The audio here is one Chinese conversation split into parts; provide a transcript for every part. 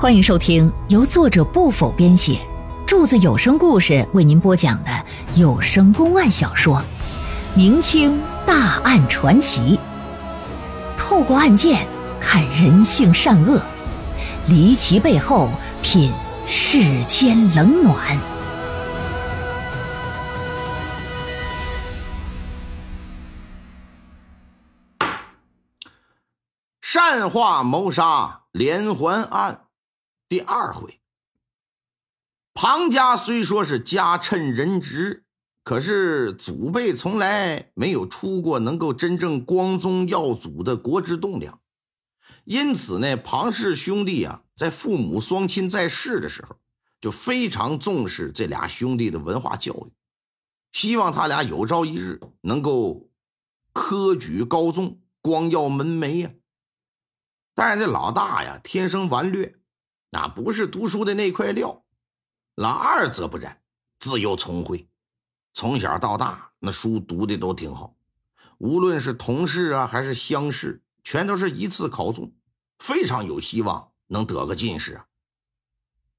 欢迎收听由作者不否编写，柱子有声故事为您播讲的有声公案小说《明清大案传奇》，透过案件看人性善恶，离奇背后品世间冷暖。善化谋杀连环案。第二回，庞家虽说是家趁人直，可是祖辈从来没有出过能够真正光宗耀祖的国之栋梁，因此呢，庞氏兄弟啊，在父母双亲在世的时候，就非常重视这俩兄弟的文化教育，希望他俩有朝一日能够科举高中，光耀门楣呀。但是这老大呀，天生顽劣。那不是读书的那块料，老二则不然，自幼聪慧，从小到大那书读的都挺好，无论是同事啊还是乡试，全都是一次考中，非常有希望能得个进士啊。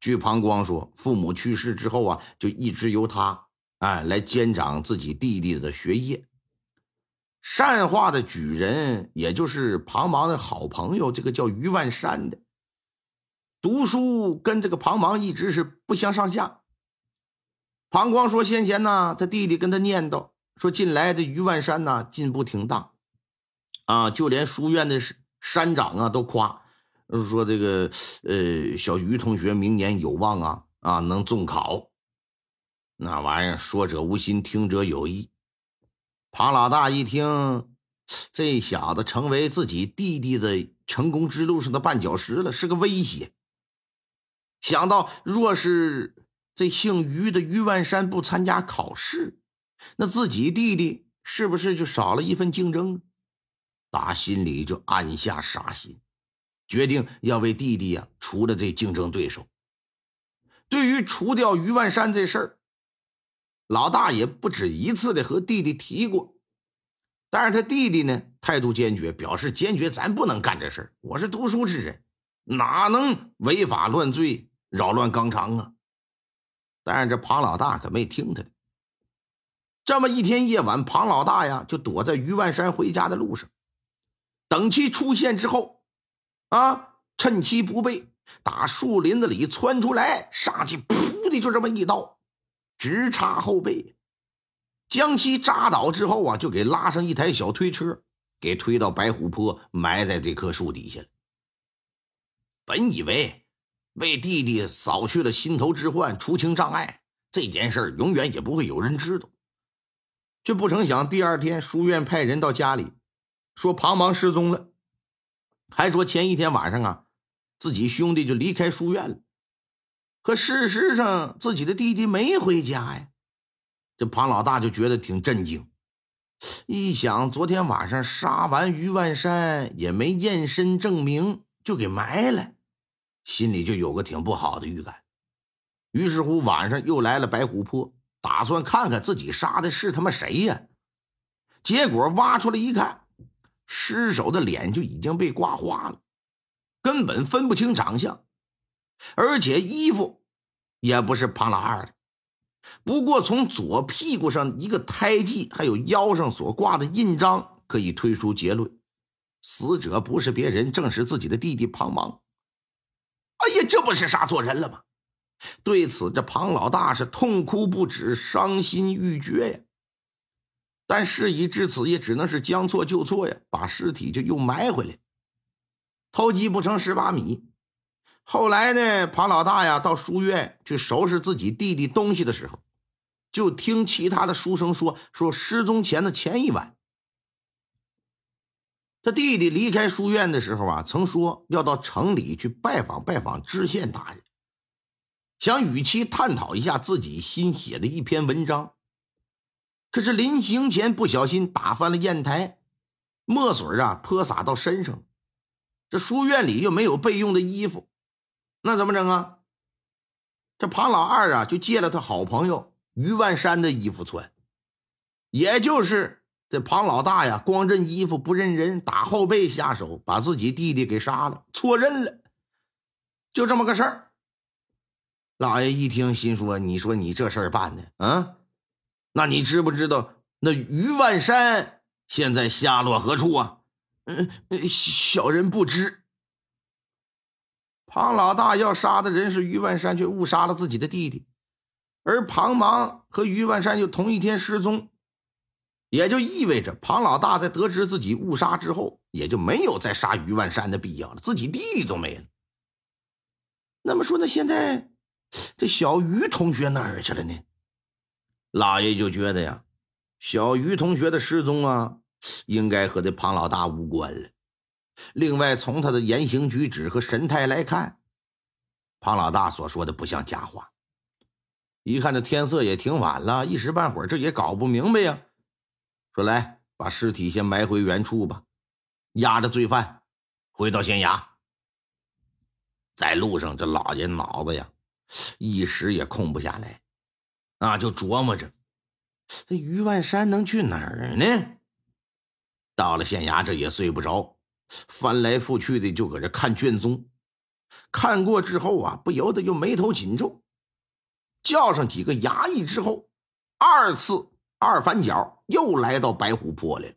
据庞光说，父母去世之后啊，就一直由他哎来监掌自己弟弟的学业。善化的举人，也就是庞芒的好朋友，这个叫于万山的。读书跟这个庞芒一直是不相上下。庞光说：“先前呢，他弟弟跟他念叨说，近来这于万山呢进步挺大，啊，就连书院的山长啊都夸，说这个呃小于同学明年有望啊啊能中考。那玩意儿说者无心，听者有意。庞老大一听，这小子成为自己弟弟的成功之路上的绊脚石了，是个威胁。”想到，若是这姓于的于万山不参加考试，那自己弟弟是不是就少了一份竞争？打心里就暗下杀心，决定要为弟弟呀除了这竞争对手。对于除掉于万山这事儿，老大也不止一次的和弟弟提过，但是他弟弟呢态度坚决，表示坚决，咱不能干这事儿。我是读书之人，哪能违法乱罪？扰乱纲常啊！但是这庞老大可没听他的。这么一天夜晚，庞老大呀就躲在于万山回家的路上，等其出现之后，啊，趁其不备，打树林子里窜出来，上去噗的就这么一刀，直插后背，将其扎倒之后啊，就给拉上一台小推车，给推到白虎坡，埋在这棵树底下了。本以为。为弟弟扫去了心头之患，除情障碍，这件事永远也不会有人知道。却不成想，第二天书院派人到家里，说庞芒失踪了，还说前一天晚上啊，自己兄弟就离开书院了。可事实上，自己的弟弟没回家呀。这庞老大就觉得挺震惊，一想昨天晚上杀完于万山，也没验身证明，就给埋了。心里就有个挺不好的预感，于是乎晚上又来了白虎坡，打算看看自己杀的是他妈谁呀？结果挖出来一看，尸首的脸就已经被刮花了，根本分不清长相，而且衣服也不是庞老二的。不过从左屁股上一个胎记，还有腰上所挂的印章，可以推出结论：死者不是别人，正是自己的弟弟庞芒。哎呀，这不是杀错人了吗？对此，这庞老大是痛哭不止，伤心欲绝呀。但事已至此，也只能是将错就错呀，把尸体就又埋回来。偷鸡不成蚀把米。后来呢，庞老大呀到书院去收拾自己弟弟东西的时候，就听其他的书生说，说失踪前的前一晚。他弟弟离开书院的时候啊，曾说要到城里去拜访拜访知县大人，想与其探讨一下自己新写的一篇文章。可是临行前不小心打翻了砚台，墨水啊泼洒到身上，这书院里又没有备用的衣服，那怎么整啊？这庞老二啊就借了他好朋友于万山的衣服穿，也就是。这庞老大呀，光认衣服不认人，打后背下手，把自己弟弟给杀了，错认了。就这么个事儿。老爷一听，心说：“你说你这事儿办的啊？那你知不知道那于万山现在下落何处啊？”“嗯，小人不知。”庞老大要杀的人是于万山，却误杀了自己的弟弟，而庞芒和于万山又同一天失踪，也就意味着庞老大在得知自己误杀之后，也就没有再杀于万山的必要了，自己弟弟都没了。那么说，那现在？这小鱼同学哪儿去了呢？老爷就觉得呀，小鱼同学的失踪啊，应该和这庞老大无关了。另外，从他的言行举止和神态来看，庞老大所说的不像假话。一看这天色也挺晚了，一时半会儿这也搞不明白呀。说来，把尸体先埋回原处吧，押着罪犯回到县衙。在路上，这老爷脑子呀。一时也空不下来，啊，就琢磨着这于万山能去哪儿呢？到了县衙，这也睡不着，翻来覆去的就搁这看卷宗。看过之后啊，不由得就眉头紧皱。叫上几个衙役之后，二次二反脚又来到白虎坡了。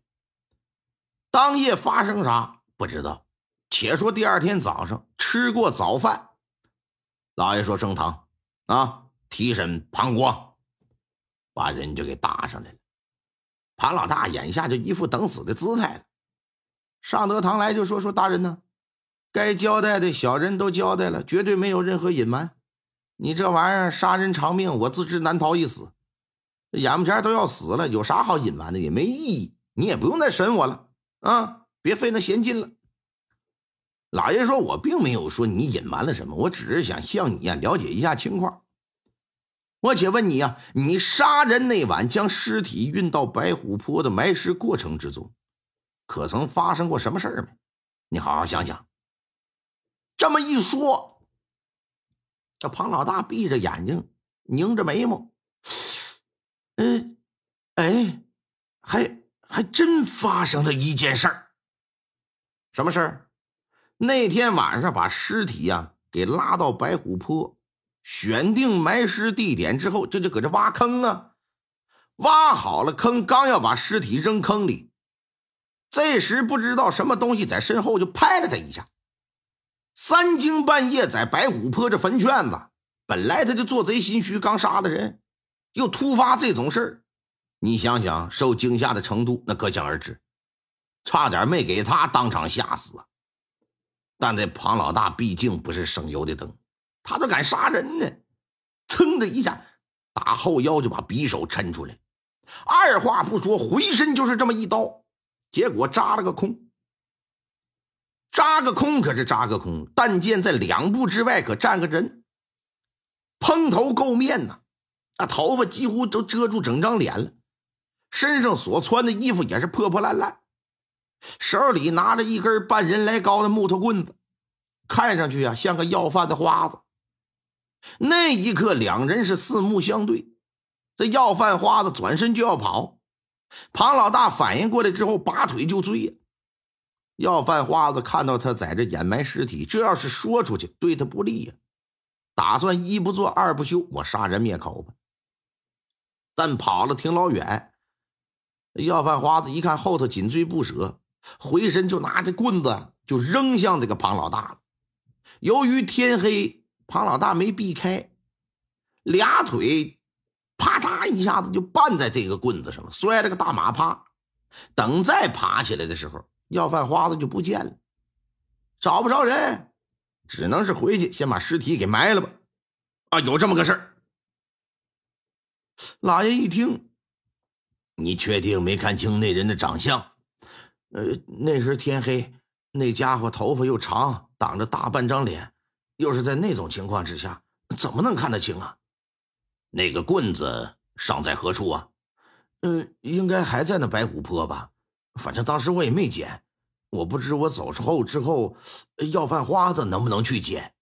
当夜发生啥不知道，且说第二天早上吃过早饭。老爷说：“升堂，啊，提审庞光，把人就给打上来了。庞老大眼下就一副等死的姿态了。上得堂来就说：‘说大人呢，该交代的小人都交代了，绝对没有任何隐瞒。你这玩意儿杀人偿命，我自知难逃一死。眼巴前都要死了，有啥好隐瞒的？也没意义。你也不用再审我了，啊，别费那闲劲了。’”老爷说：“我并没有说你隐瞒了什么，我只是想向你呀了解一下情况。我且问你呀，你杀人那晚将尸体运到白虎坡的埋尸过程之中，可曾发生过什么事儿没？你好好想想。”这么一说，这庞老大闭着眼睛，拧着眉毛，嗯，哎，还还真发生了一件事儿。什么事儿？那天晚上，把尸体呀给拉到白虎坡，选定埋尸地点之后，这就搁这挖坑啊。挖好了坑，刚要把尸体扔坑里，这时不知道什么东西在身后就拍了他一下。三更半夜在白虎坡这坟圈子，本来他就做贼心虚，刚杀了人，又突发这种事儿，你想想受惊吓的程度，那可想而知，差点没给他当场吓死啊。但这庞老大毕竟不是省油的灯，他都敢杀人呢！噌的一下，打后腰就把匕首抻出来，二话不说，回身就是这么一刀，结果扎了个空。扎个空可是扎个空，但见在两步之外可站个人，蓬头垢面呐，那头发几乎都遮住整张脸了，身上所穿的衣服也是破破烂烂。手里拿着一根半人来高的木头棍子，看上去啊像个要饭的花子。那一刻，两人是四目相对。这要饭花子转身就要跑，庞老大反应过来之后，拔腿就追呀。要饭花子看到他在这掩埋尸体，这要是说出去对他不利呀，打算一不做二不休，我杀人灭口吧。但跑了挺老远，要饭花子一看后头紧追不舍。回身就拿着棍子就扔向这个庞老大由于天黑，庞老大没避开，俩腿啪嚓一下子就绊在这个棍子上了，摔了个大马趴。等再爬起来的时候，要饭花子就不见了，找不着人，只能是回去先把尸体给埋了吧。啊，有这么个事儿。老爷一听，你确定没看清那人的长相？呃，那时天黑，那家伙头发又长，挡着大半张脸，又是在那种情况之下，怎么能看得清啊？那个棍子尚在何处啊？嗯，应该还在那白虎坡吧。反正当时我也没捡，我不知我走之后之后，要饭花子能不能去捡。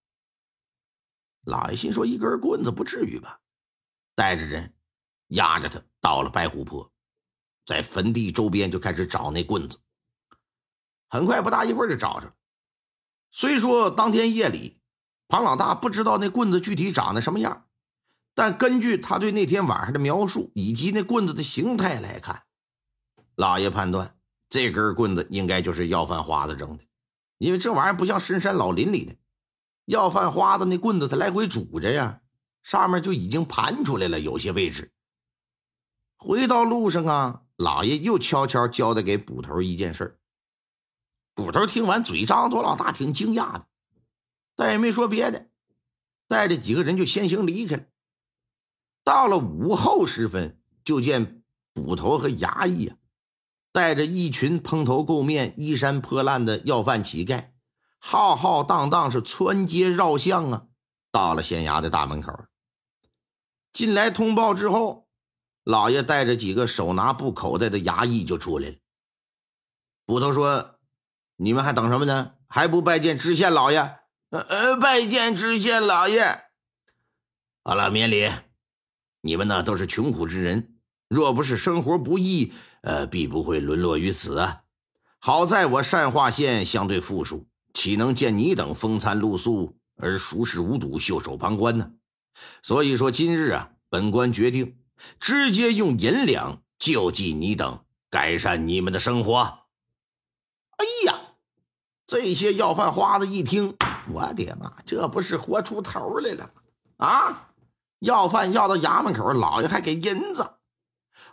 老爷心说，一根棍子不至于吧？带着人，压着他到了白虎坡，在坟地周边就开始找那棍子。很快，不大一会儿就找着了。虽说当天夜里庞老大不知道那棍子具体长得什么样，但根据他对那天晚上的描述以及那棍子的形态来看，老爷判断这根棍子应该就是要饭花子扔的，因为这玩意儿不像深山老林里的要饭花子那棍子，它来回拄着呀，上面就已经盘出来了有些位置。回到路上啊，老爷又悄悄交代给捕头一件事捕头听完，嘴张多老大，挺惊讶的。但也没说别的，带着几个人就先行离开了。到了午后时分，就见捕头和衙役啊，带着一群蓬头垢面、衣衫破烂的要饭乞丐，浩浩荡荡是穿街绕巷啊，到了县衙的大门口。进来通报之后，老爷带着几个手拿布口袋的衙役就出来了。捕头说：“你们还等什么呢？还不拜见知县老爷？”呃，拜见知县老爷。好了，免礼。你们呢都是穷苦之人，若不是生活不易，呃，必不会沦落于此啊。好在我善化县相对富庶，岂能见你等风餐露宿而熟视无睹、袖手旁观呢？所以说，今日啊，本官决定直接用银两救济你等，改善你们的生活。哎呀，这些要饭花子一听。我的妈，这不是活出头来了吗？啊，要饭要到衙门口，老爷还给银子。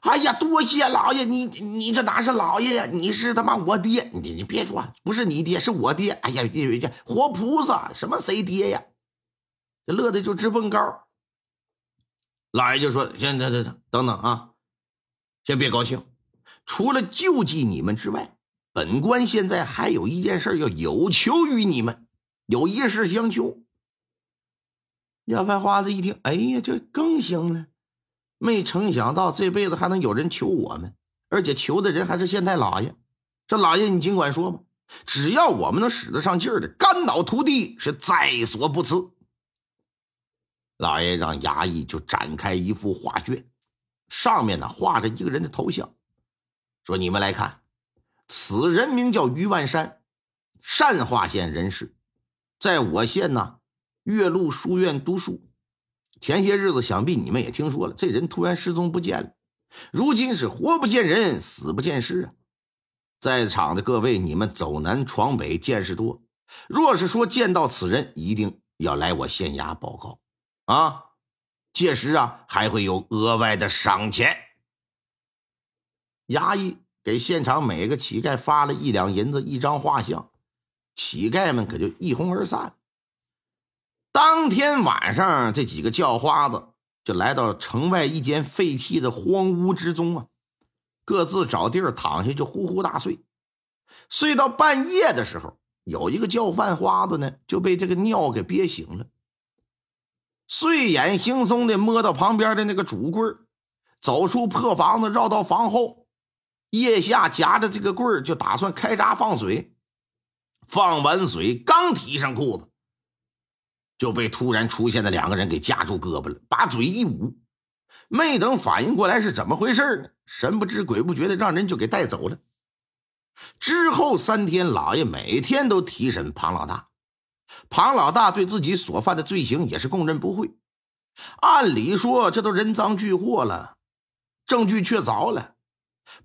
哎呀，多谢老爷，你你这哪是老爷呀？你是他妈我爹！你你别说，不是你爹，是我爹。哎呀，这这活菩萨，什么谁爹呀？这乐的就直蹦高。老爷就说：“行，等等等等等啊，先别高兴。除了救济你们之外，本官现在还有一件事要有求于你们。”有一事相求。要饭花子一听，哎呀，这更行了！没成想到这辈子还能有人求我们，而且求的人还是县太老爷。这老爷，你尽管说吧，只要我们能使得上劲儿的，肝脑涂地是在所不辞。老爷让衙役就展开一幅画卷，上面呢画着一个人的头像，说：“你们来看，此人名叫于万山，善化县人士。”在我县呢，岳麓书院读书。前些日子，想必你们也听说了，这人突然失踪不见了。如今是活不见人，死不见尸啊！在场的各位，你们走南闯北，见识多。若是说见到此人，一定要来我县衙报告啊！届时啊，还会有额外的赏钱。衙役给现场每个乞丐发了一两银子，一张画像。乞丐们可就一哄而散。当天晚上，这几个叫花子就来到城外一间废弃的荒屋之中啊，各自找地儿躺下就呼呼大睡。睡到半夜的时候，有一个叫饭花子呢就被这个尿给憋醒了，睡眼惺忪的摸到旁边的那个竹棍走出破房子，绕到房后，腋下夹着这个棍，就打算开闸放水。放完水，刚提上裤子，就被突然出现的两个人给夹住胳膊了，把嘴一捂，没等反应过来是怎么回事呢，神不知鬼不觉的让人就给带走了。之后三天，老爷每天都提审庞老大，庞老大对自己所犯的罪行也是供认不讳。按理说，这都人赃俱获了，证据确凿了，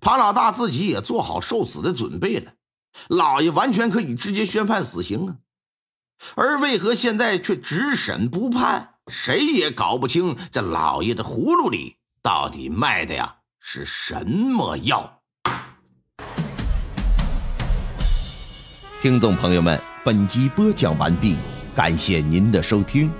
庞老大自己也做好受死的准备了。老爷完全可以直接宣判死刑啊，而为何现在却只审不判？谁也搞不清这老爷的葫芦里到底卖的呀是什么药。听众朋友们，本集播讲完毕，感谢您的收听。